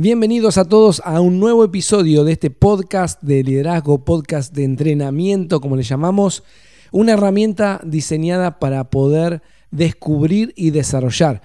Bienvenidos a todos a un nuevo episodio de este podcast de liderazgo, podcast de entrenamiento, como le llamamos, una herramienta diseñada para poder descubrir y desarrollar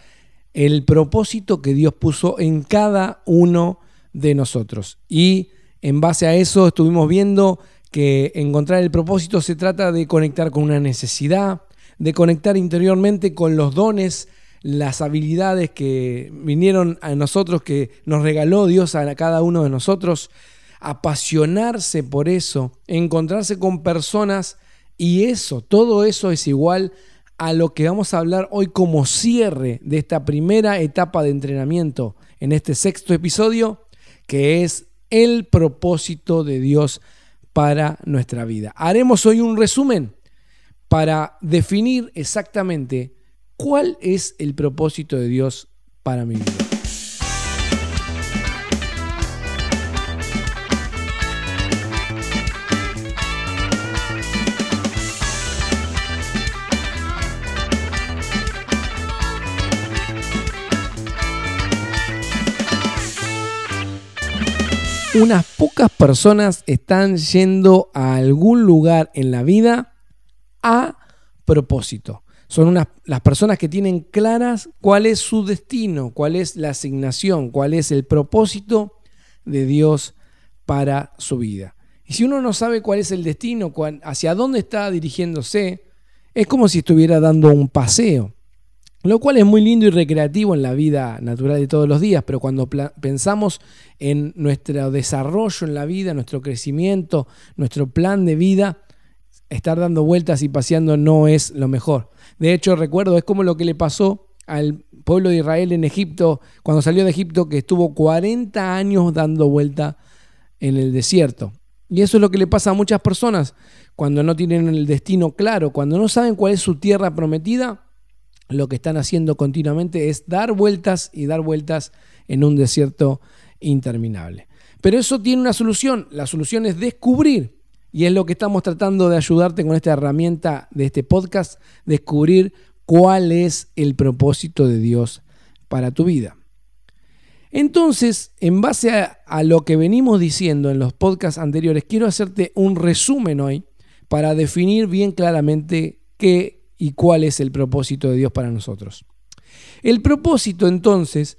el propósito que Dios puso en cada uno de nosotros. Y en base a eso estuvimos viendo que encontrar el propósito se trata de conectar con una necesidad, de conectar interiormente con los dones, las habilidades que vinieron a nosotros, que nos regaló Dios a cada uno de nosotros, apasionarse por eso, encontrarse con personas y eso, todo eso es igual a lo que vamos a hablar hoy como cierre de esta primera etapa de entrenamiento en este sexto episodio, que es el propósito de Dios para nuestra vida. Haremos hoy un resumen para definir exactamente ¿Cuál es el propósito de Dios para mi vida? Unas pocas personas están yendo a algún lugar en la vida a propósito son las personas que tienen claras cuál es su destino, cuál es la asignación, cuál es el propósito de Dios para su vida. Y si uno no sabe cuál es el destino, hacia dónde está dirigiéndose, es como si estuviera dando un paseo, lo cual es muy lindo y recreativo en la vida natural de todos los días, pero cuando pensamos en nuestro desarrollo en la vida, nuestro crecimiento, nuestro plan de vida, estar dando vueltas y paseando no es lo mejor. De hecho, recuerdo, es como lo que le pasó al pueblo de Israel en Egipto, cuando salió de Egipto, que estuvo 40 años dando vuelta en el desierto. Y eso es lo que le pasa a muchas personas cuando no tienen el destino claro, cuando no saben cuál es su tierra prometida, lo que están haciendo continuamente es dar vueltas y dar vueltas en un desierto interminable. Pero eso tiene una solución, la solución es descubrir y es lo que estamos tratando de ayudarte con esta herramienta de este podcast, descubrir cuál es el propósito de Dios para tu vida. Entonces, en base a, lo que venimos diciendo en los podcasts anteriores, quiero hacerte un resumen hoy para definir bien claramente qué y cuál es el propósito de Dios para nosotros. El propósito entonces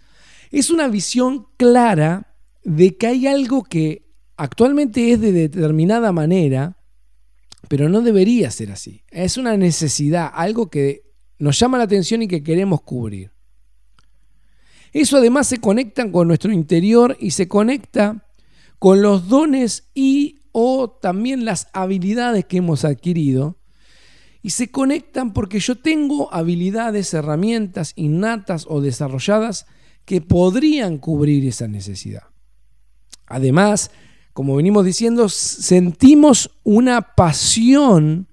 es una visión clara de que hay algo que actualmente es de determinada manera, pero no debería ser así. Es una necesidad, algo que nos llama la atención y que queremos cubrir. Eso además se conecta con nuestro interior y se conecta con los dones y o también las habilidades que hemos adquirido. Y se conectan porque yo tengo habilidades, herramientas innatas o desarrolladas que podrían cubrir esa necesidad. Además, como venimos diciendo, sentimos una pasión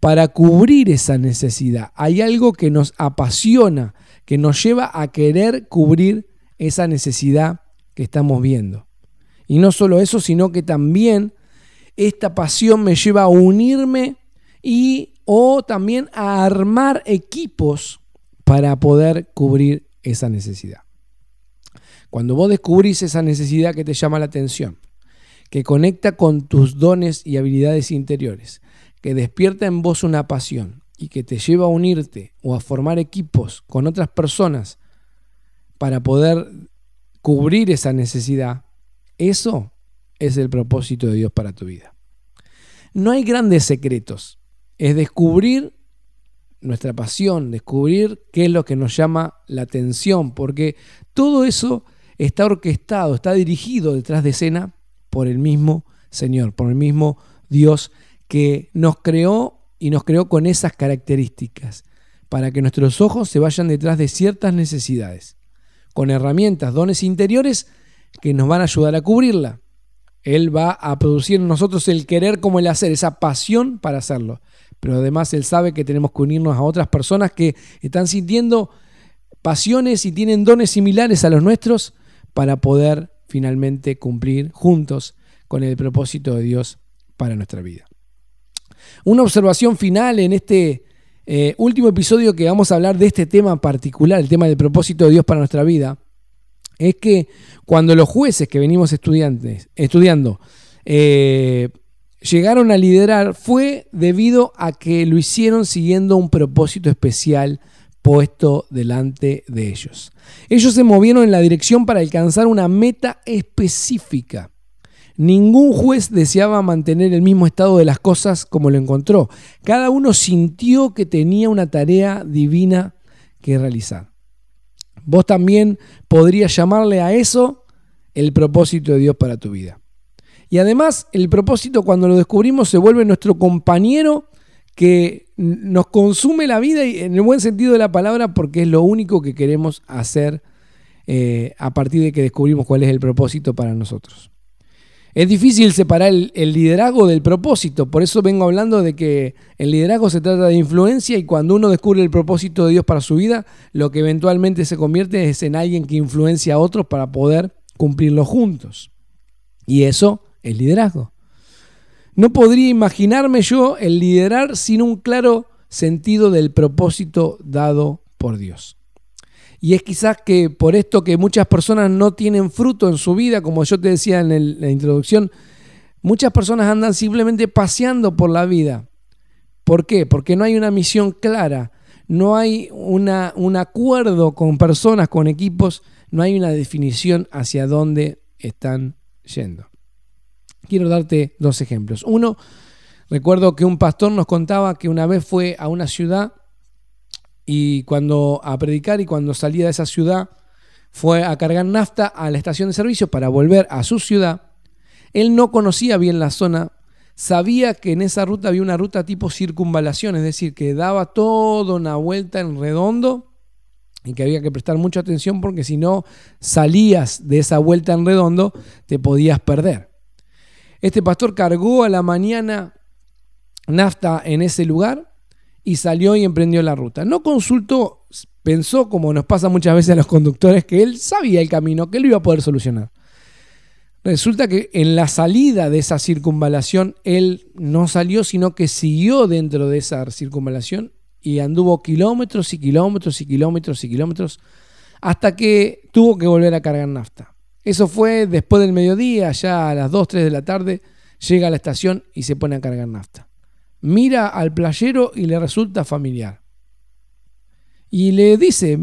para cubrir esa necesidad. Hay algo que nos apasiona, que nos lleva a querer cubrir esa necesidad que estamos viendo. Y no solo eso, sino que también esta pasión me lleva a unirme y o también a armar equipos para poder cubrir esa necesidad. Cuando vos descubrís esa necesidad que te llama la atención, que conecta con tus dones y habilidades interiores, que despierta en vos una pasión y que te lleva a unirte o a formar equipos con otras personas para poder cubrir esa necesidad, eso es el propósito de Dios para tu vida. No hay grandes secretos, es descubrir nuestra pasión, descubrir qué es lo que nos llama la atención, porque todo eso está orquestado, está dirigido detrás de escena por el mismo Señor, por el mismo Dios que nos creó y nos creó con esas características, para que nuestros ojos se vayan detrás de ciertas necesidades, con herramientas, dones interiores que nos van a ayudar a cubrirla. Él va a producir en nosotros el querer como el hacer, esa pasión para hacerlo. Pero además Él sabe que tenemos que unirnos a otras personas que están sintiendo pasiones y tienen dones similares a los nuestros para poder finalmente cumplir juntos con el propósito de Dios para nuestra vida. Una observación final en este eh, último episodio que vamos a hablar de este tema particular, el tema del propósito de Dios para nuestra vida, es que cuando los jueces que venimos estudiando eh, llegaron a liderar fue debido a que lo hicieron siguiendo un propósito especial puesto delante de ellos. Ellos se movieron en la dirección para alcanzar una meta específica. Ningún juez deseaba mantener el mismo estado de las cosas como lo encontró. Cada uno sintió que tenía una tarea divina que realizar. Vos también podrías llamarle a eso el propósito de Dios para tu vida. Y además el propósito cuando lo descubrimos se vuelve nuestro compañero que nos consume la vida y en el buen sentido de la palabra porque es lo único que queremos hacer eh, a partir de que descubrimos cuál es el propósito para nosotros. Es difícil separar el, liderazgo del propósito, por eso vengo hablando de que el liderazgo se trata de influencia y cuando uno descubre el propósito de Dios para su vida, lo que eventualmente se convierte es en alguien que influencia a otros para poder cumplirlo juntos. Y eso es liderazgo. No podría imaginarme yo el liderar sin un claro sentido del propósito dado por Dios. Y es quizás que por esto que muchas personas no tienen fruto en su vida, como yo te decía en, la introducción, muchas personas andan simplemente paseando por la vida. ¿Por qué? Porque no hay una misión clara, no hay un acuerdo con personas, con equipos, no hay una definición hacia dónde están yendo. Quiero darte dos ejemplos. Uno, recuerdo que un pastor nos contaba que una vez fue a una ciudad y cuando a predicar y cuando salía de esa ciudad fue a cargar nafta a la estación de servicio para volver a su ciudad. Él no conocía bien la zona, sabía que en esa ruta había una ruta tipo circunvalación, es decir, que daba toda una vuelta en redondo y que había que prestar mucha atención porque si no salías de esa vuelta en redondo te podías perder. Este pastor cargó a la mañana nafta en ese lugar y salió y emprendió la ruta. No consultó, pensó, como nos pasa muchas veces a los conductores, que él sabía el camino, que él iba a poder solucionar. Resulta que en la salida de esa circunvalación, él no salió, sino que siguió dentro de esa circunvalación y anduvo kilómetros y kilómetros y kilómetros y kilómetros hasta que tuvo que volver a cargar nafta. Eso fue después del mediodía, ya a las 2, 3 de la tarde, llega a la estación y se pone a cargar nafta mira al playero y le resulta familiar. Y le dice,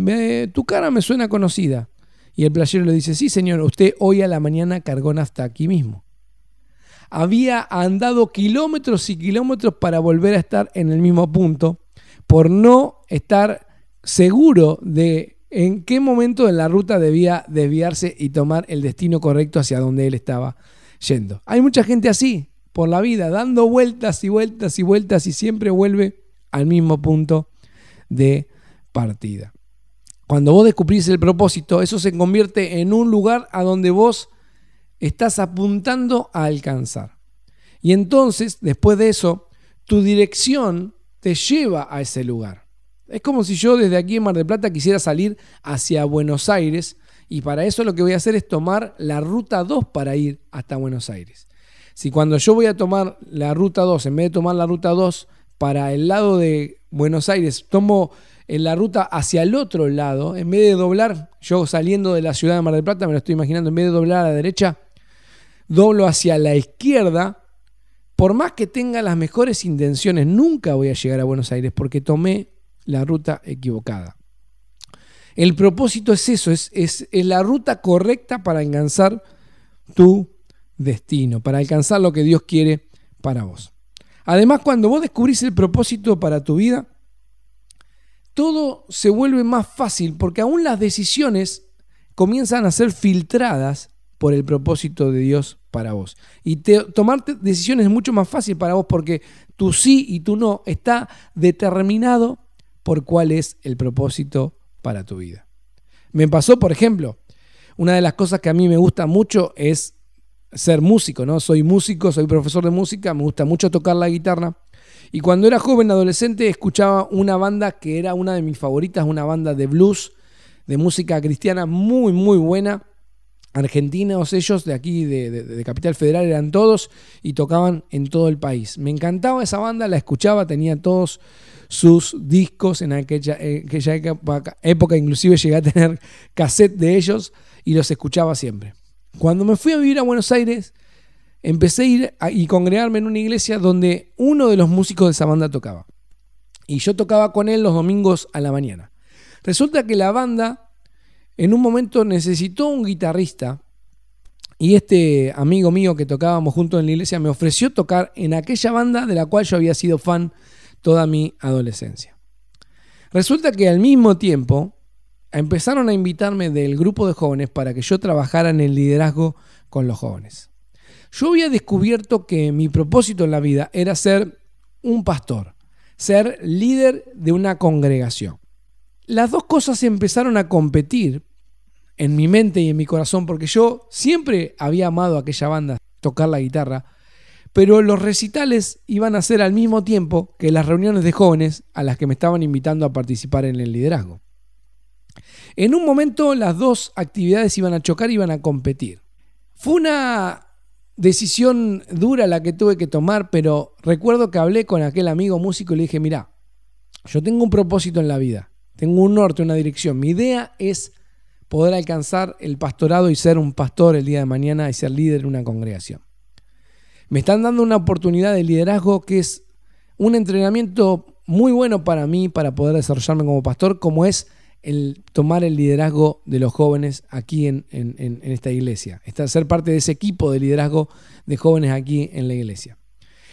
tu cara me suena conocida. Y el playero le dice, sí señor, usted hoy a la mañana cargó nafta aquí mismo. Había andado kilómetros y kilómetros para volver a estar en el mismo punto por no estar seguro de en qué momento de la ruta debía desviarse y tomar el destino correcto hacia donde él estaba yendo. Hay mucha gente así, por la vida, dando vueltas y vueltas y vueltas y siempre vuelve al mismo punto de partida. Cuando vos descubrís el propósito, eso se convierte en un lugar a donde vos estás apuntando a alcanzar. Y entonces, después de eso, tu dirección te lleva a ese lugar. Es como si yo desde aquí en Mar del Plata quisiera salir hacia Buenos Aires y para eso lo que voy a hacer es tomar la ruta 2 para ir hasta Buenos Aires. Si cuando yo voy a tomar la ruta 2, en vez de tomar la ruta 2 para el lado de Buenos Aires, tomo en la ruta hacia el otro lado, en vez de doblar, yo saliendo de la ciudad de Mar del Plata, me lo estoy imaginando, en vez de doblar a la derecha, doblo hacia la izquierda, por más que tenga las mejores intenciones, nunca voy a llegar a Buenos Aires porque tomé la ruta equivocada. El propósito es eso, es, es, la ruta correcta para alcanzar tu destino, para alcanzar lo que Dios quiere para vos. Además, cuando vos descubrís el propósito para tu vida, todo se vuelve más fácil porque aún las decisiones comienzan a ser filtradas por el propósito de Dios para vos. Y tomar decisiones es mucho más fácil para vos porque tu sí y tu no está determinado por cuál es el propósito para tu vida. Me pasó, por ejemplo, una de las cosas que a mí me gusta mucho es ser músico, ¿no? Soy músico, soy profesor de música, me gusta mucho tocar la guitarra. Y cuando era joven, adolescente, escuchaba una banda que era una de mis favoritas, una banda de blues, de música cristiana muy, muy buena. argentinos ellos, de aquí, de, Capital Federal, eran todos y tocaban en todo el país. Me encantaba esa banda, la escuchaba, tenía todos sus discos en aquella, época, época, inclusive llegué a tener cassette de ellos y los escuchaba siempre. Cuando me fui a vivir a Buenos Aires, empecé a ir y congregarme en una iglesia donde uno de los músicos de esa banda tocaba. Y yo tocaba con él los domingos a la mañana. Resulta que la banda en un momento necesitó un guitarrista y este amigo mío que tocábamos juntos en la iglesia me ofreció tocar en aquella banda de la cual yo había sido fan toda mi adolescencia. Resulta que al mismo tiempo empezaron a invitarme del grupo de jóvenes para que yo trabajara en el liderazgo con los jóvenes. Yo había descubierto que mi propósito en la vida era ser un pastor, ser líder de una congregación. Las dos cosas empezaron a competir en mi mente y en mi corazón, porque yo siempre había amado a aquella banda, tocar la guitarra, pero los recitales iban a ser al mismo tiempo que las reuniones de jóvenes a las que me estaban invitando a participar en el liderazgo. En un momento las dos actividades iban a chocar y iban a competir. Fue una decisión dura la que tuve que tomar, pero recuerdo que hablé con aquel amigo músico y le dije, mira, yo tengo un propósito en la vida, tengo un norte, una dirección. Mi idea es poder alcanzar el pastorado y ser un pastor el día de mañana y ser líder en una congregación. Me están dando una oportunidad de liderazgo que es un entrenamiento muy bueno para mí para poder desarrollarme como pastor, como es el tomar el liderazgo de los jóvenes aquí en, esta iglesia, ser parte de ese equipo de liderazgo de jóvenes aquí en la iglesia.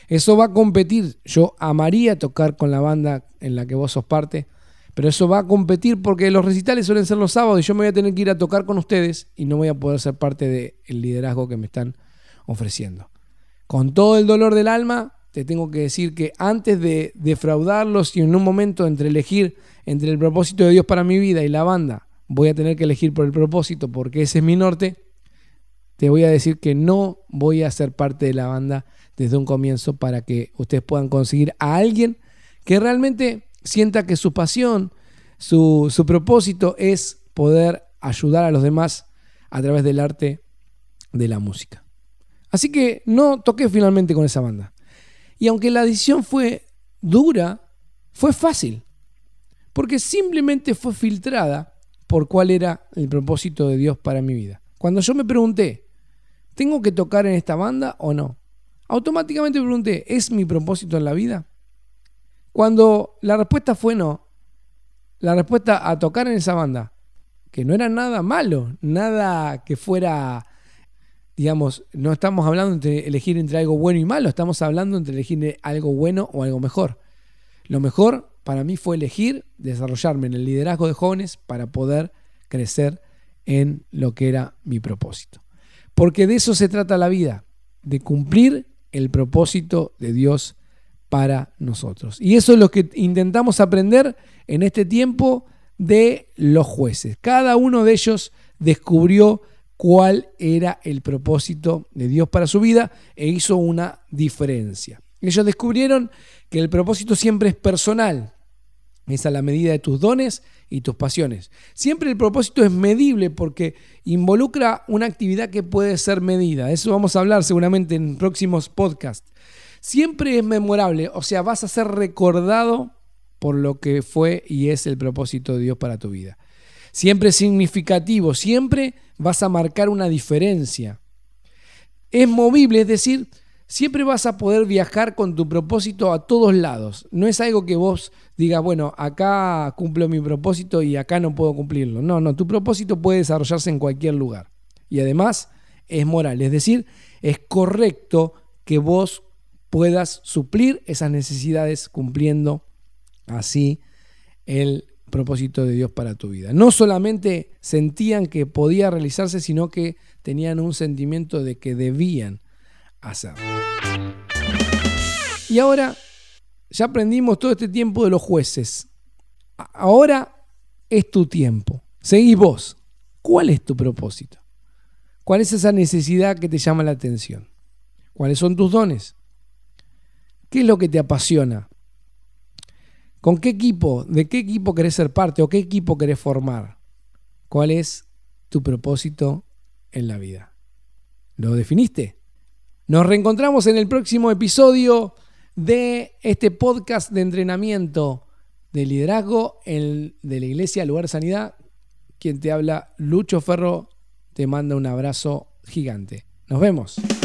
Eso va a competir. Yo amaría tocar con la banda en la que vos sos parte, pero eso va a competir porque los recitales suelen ser los sábados y yo me voy a tener que ir a tocar con ustedes y no voy a poder ser parte del liderazgo que me están ofreciendo. Con todo el dolor del alma, te tengo que decir que antes de defraudarlos y en un momento entre elegir entre el propósito de Dios para mi vida y la banda, voy a tener que elegir por el propósito porque ese es mi norte, te voy a decir que no voy a ser parte de la banda desde un comienzo para que ustedes puedan conseguir a alguien que realmente sienta que su pasión, su, propósito es poder ayudar a los demás a través del arte de la música. Así que no toqué finalmente con esa banda. Y aunque la decisión fue dura, fue fácil, porque simplemente fue filtrada por cuál era el propósito de Dios para mi vida. Cuando yo me pregunté, ¿tengo que tocar en esta banda o no? Automáticamente me pregunté, ¿es mi propósito en la vida? Cuando la respuesta fue no, la respuesta a tocar en esa banda, que no era nada malo, nada que fuera, digamos, no estamos hablando de elegir entre algo bueno y malo, estamos hablando entre elegir algo bueno o algo mejor. Lo mejor para mí fue elegir desarrollarme en el liderazgo de jóvenes para poder crecer en lo que era mi propósito. Porque de eso se trata la vida, de cumplir el propósito de Dios para nosotros. Y eso es lo que intentamos aprender en este tiempo de los jueces. Cada uno de ellos descubrió cuál era el propósito de Dios para su vida e hizo una diferencia. Ellos descubrieron que el propósito siempre es personal, es a la medida de tus dones y tus pasiones. Siempre el propósito es medible porque involucra una actividad que puede ser medida. Eso vamos a hablar seguramente en próximos podcasts siempre es memorable, o sea, vas a ser recordado por lo que fue y es el propósito de Dios para tu vida. Siempre significativo, siempre vas a marcar una diferencia. Es movible, es decir, siempre vas a poder viajar con tu propósito a todos lados. No es algo que vos digas, bueno, acá cumplo mi propósito y acá no puedo cumplirlo. No, no, tu propósito puede desarrollarse en cualquier lugar. Y además es moral, es decir, es correcto que vos puedas suplir esas necesidades cumpliendo así el propósito de Dios para tu vida. No solamente sentían que podía realizarse, sino que tenían un sentimiento de que debían hacerlo. Y ahora ya aprendimos todo este tiempo de los jueces. Ahora es tu tiempo. Seguís vos. ¿Cuál es tu propósito? ¿Cuál es esa necesidad que te llama la atención? ¿Cuáles son tus dones? ¿Qué es lo que te apasiona? ¿Con qué equipo, de qué equipo querés ser parte o qué equipo querés formar? ¿Cuál es tu propósito en la vida. ¿Lo definiste? Nos reencontramos en el próximo episodio de este podcast de entrenamiento de liderazgo de la Iglesia Lugar Sanidad. Quien te habla, Lucho Ferro, te manda un abrazo gigante. Nos vemos.